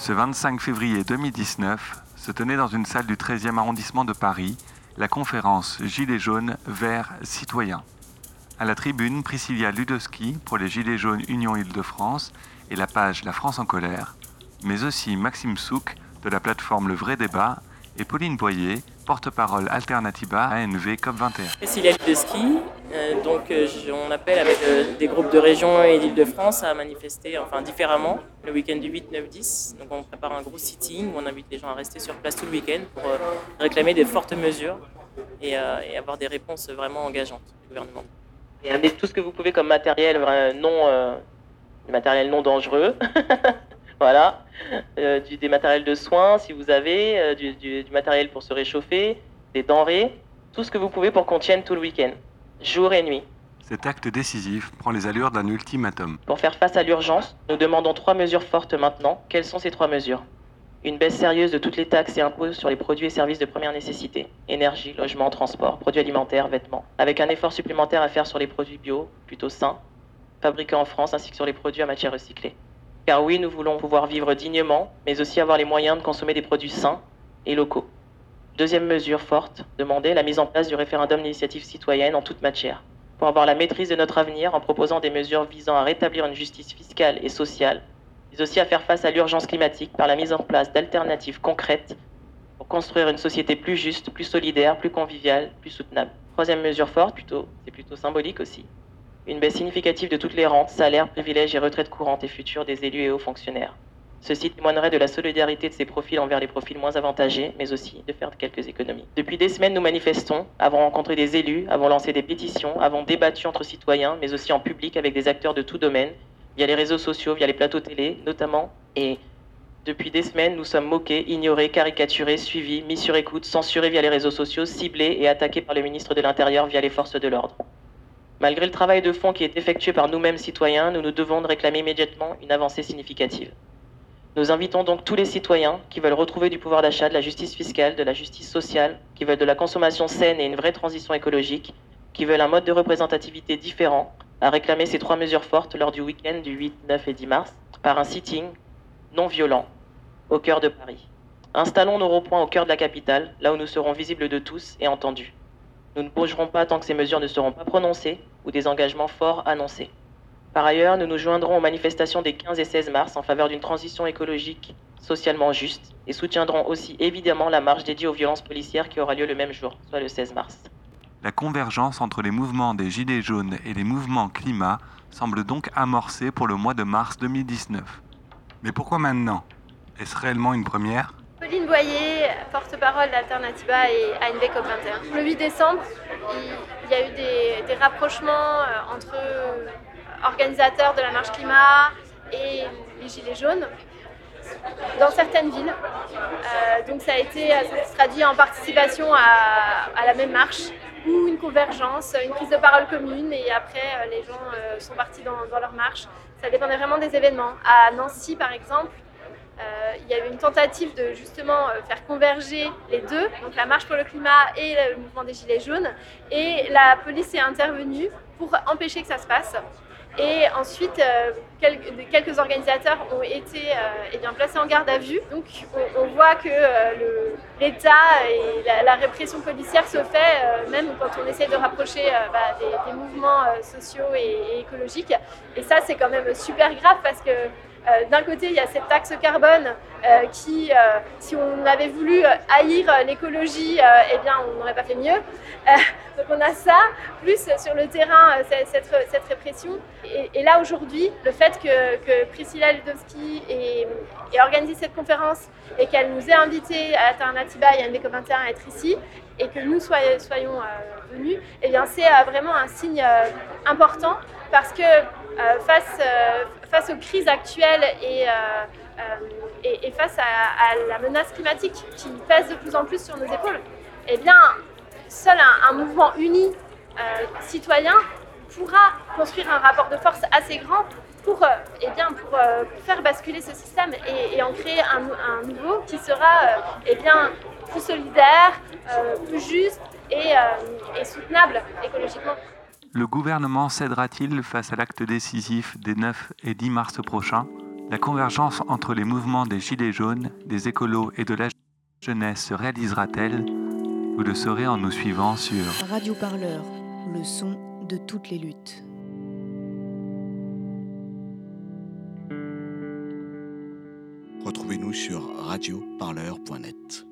Ce 25 février 2019 se tenait dans une salle du 13e arrondissement de Paris la conférence Gilets jaunes vers citoyens. À la tribune, Priscilla Ludowski pour les Gilets jaunes Union Île-de-France et la page La France en colère, mais aussi Maxime Souk de la plateforme Le Vrai Débat et Pauline Boyer, porte-parole Alternativa ANV COP21. Cécilia de ski, euh, donc euh, on appelle avec euh, des groupes de régions et d'Île-de-France à manifester enfin différemment le week-end du 8, 9, 10. Donc on prépare un gros sitting où on invite les gens à rester sur place tout le week-end pour réclamer des fortes mesures et, avoir des réponses vraiment engageantes du gouvernement. Et amener tout ce que vous pouvez comme matériel non, matériel non dangereux. voilà. Euh, des matériels de soins si vous avez, euh, du, matériel pour se réchauffer, des denrées, tout ce que vous pouvez pour qu'on tienne tout le week-end, jour et nuit. Cet acte décisif prend les allures d'un ultimatum. Pour faire face à l'urgence, nous demandons trois mesures fortes maintenant. Quelles sont ces trois mesures? Une baisse sérieuse de toutes les taxes et impôts sur les produits et services de première nécessité, énergie, logement, transport, produits alimentaires, vêtements, avec un effort supplémentaire à faire sur les produits bio, plutôt sains, fabriqués en France, ainsi que sur les produits à matière recyclée. Car oui, nous voulons pouvoir vivre dignement, mais aussi avoir les moyens de consommer des produits sains et locaux. Deuxième mesure forte, demander la mise en place du référendum d'initiative citoyenne en toute matière, pour avoir la maîtrise de notre avenir en proposant des mesures visant à rétablir une justice fiscale et sociale, mais aussi à faire face à l'urgence climatique par la mise en place d'alternatives concrètes pour construire une société plus juste, plus solidaire, plus conviviale, plus soutenable. Troisième mesure forte, plutôt, c'est plutôt symbolique aussi, une baisse significative de toutes les rentes, salaires, privilèges et retraites courantes et futures des élus et hauts fonctionnaires. Ceci témoignerait de la solidarité de ces profils envers les profils moins avantagés, mais aussi de faire quelques économies. Depuis des semaines, nous manifestons, avons rencontré des élus, avons lancé des pétitions, avons débattu entre citoyens, mais aussi en public avec des acteurs de tout domaine, via les réseaux sociaux, via les plateaux télé notamment, et depuis des semaines, nous sommes moqués, ignorés, caricaturés, suivis, mis sur écoute, censurés via les réseaux sociaux, ciblés et attaqués par le ministre de l'Intérieur via les forces de l'ordre. Malgré le travail de fond qui est effectué par nous-mêmes citoyens, nous nous devons de réclamer immédiatement une avancée significative. Nous invitons donc tous les citoyens qui veulent retrouver du pouvoir d'achat, de la justice fiscale, de la justice sociale, qui veulent de la consommation saine et une vraie transition écologique, qui veulent un mode de représentativité différent, à réclamer ces trois mesures fortes lors du week-end du 8, 9 et 10 mars, par un sitting non violent, au cœur de Paris. Installons nos ronds-points au cœur de la capitale, là où nous serons visibles de tous et entendus. Nous ne bougerons pas tant que ces mesures ne seront pas prononcées ou des engagements forts annoncés. Par ailleurs, nous nous joindrons aux manifestations des 15 et 16 mars en faveur d'une transition écologique socialement juste et soutiendrons aussi évidemment la marche dédiée aux violences policières qui aura lieu le même jour, soit le 16 mars. La convergence entre les mouvements des Gilets jaunes et les mouvements climat semble donc amorcée pour le mois de mars 2019. Mais pourquoi maintenant? Est-ce réellement une première? Pauline Boyer, porte-parole d'Alternativa et ANV COP21. Le 8 décembre, il y a eu des, rapprochements euh, entre organisateurs de la marche climat et les Gilets jaunes dans certaines villes. Euh, donc ça a été traduit en participation à, la même marche ou une convergence, une prise de parole commune et après euh, les gens sont partis dans, leur marche. Ça dépendait vraiment des événements. À Nancy par exemple, euh, il y avait une tentative de justement euh, faire converger les deux, donc la marche pour le climat et le mouvement des Gilets jaunes. Et la police est intervenue pour empêcher que ça se passe. Et ensuite, euh, quelques, organisateurs ont été eh bien, placés en garde à vue. Donc, on, voit que l'État et la, répression policière se fait même quand on essaie de rapprocher bah, des, mouvements sociaux et, écologiques. Et ça, c'est quand même super grave parce que euh, d'un côté, il y a cette taxe carbone euh, qui, euh, si on avait voulu haïr l'écologie, eh bien, on n'aurait pas fait mieux. donc on a ça, plus sur le terrain, cette, répression. Et, là, aujourd'hui, le fait que, Priscilla Ludowski ait, organisé cette conférence et qu'elle nous ait invités à Alternatiba et à NBCO21 à être ici, et que nous soyons, venus, eh bien, c'est vraiment un signe important parce que face face aux crises actuelles et, euh, euh, et, face à, la menace climatique qui pèse de plus en plus sur nos épaules, eh bien, seul un, mouvement uni euh, citoyen pourra construire un rapport de force assez grand pour, eh bien, pour, faire basculer ce système et, en créer un, nouveau qui sera eh bien, plus solidaire, plus juste et, et soutenable écologiquement. Le gouvernement cédera-t-il face à l'acte décisif des 9 et 10 mars prochains? La convergence entre les mouvements des Gilets jaunes, des écolos et de la jeunesse se réalisera-t-elle? Vous le saurez en nous suivant sur Radio Parleur, le son de toutes les luttes. Retrouvez-nous sur radioparleur.net.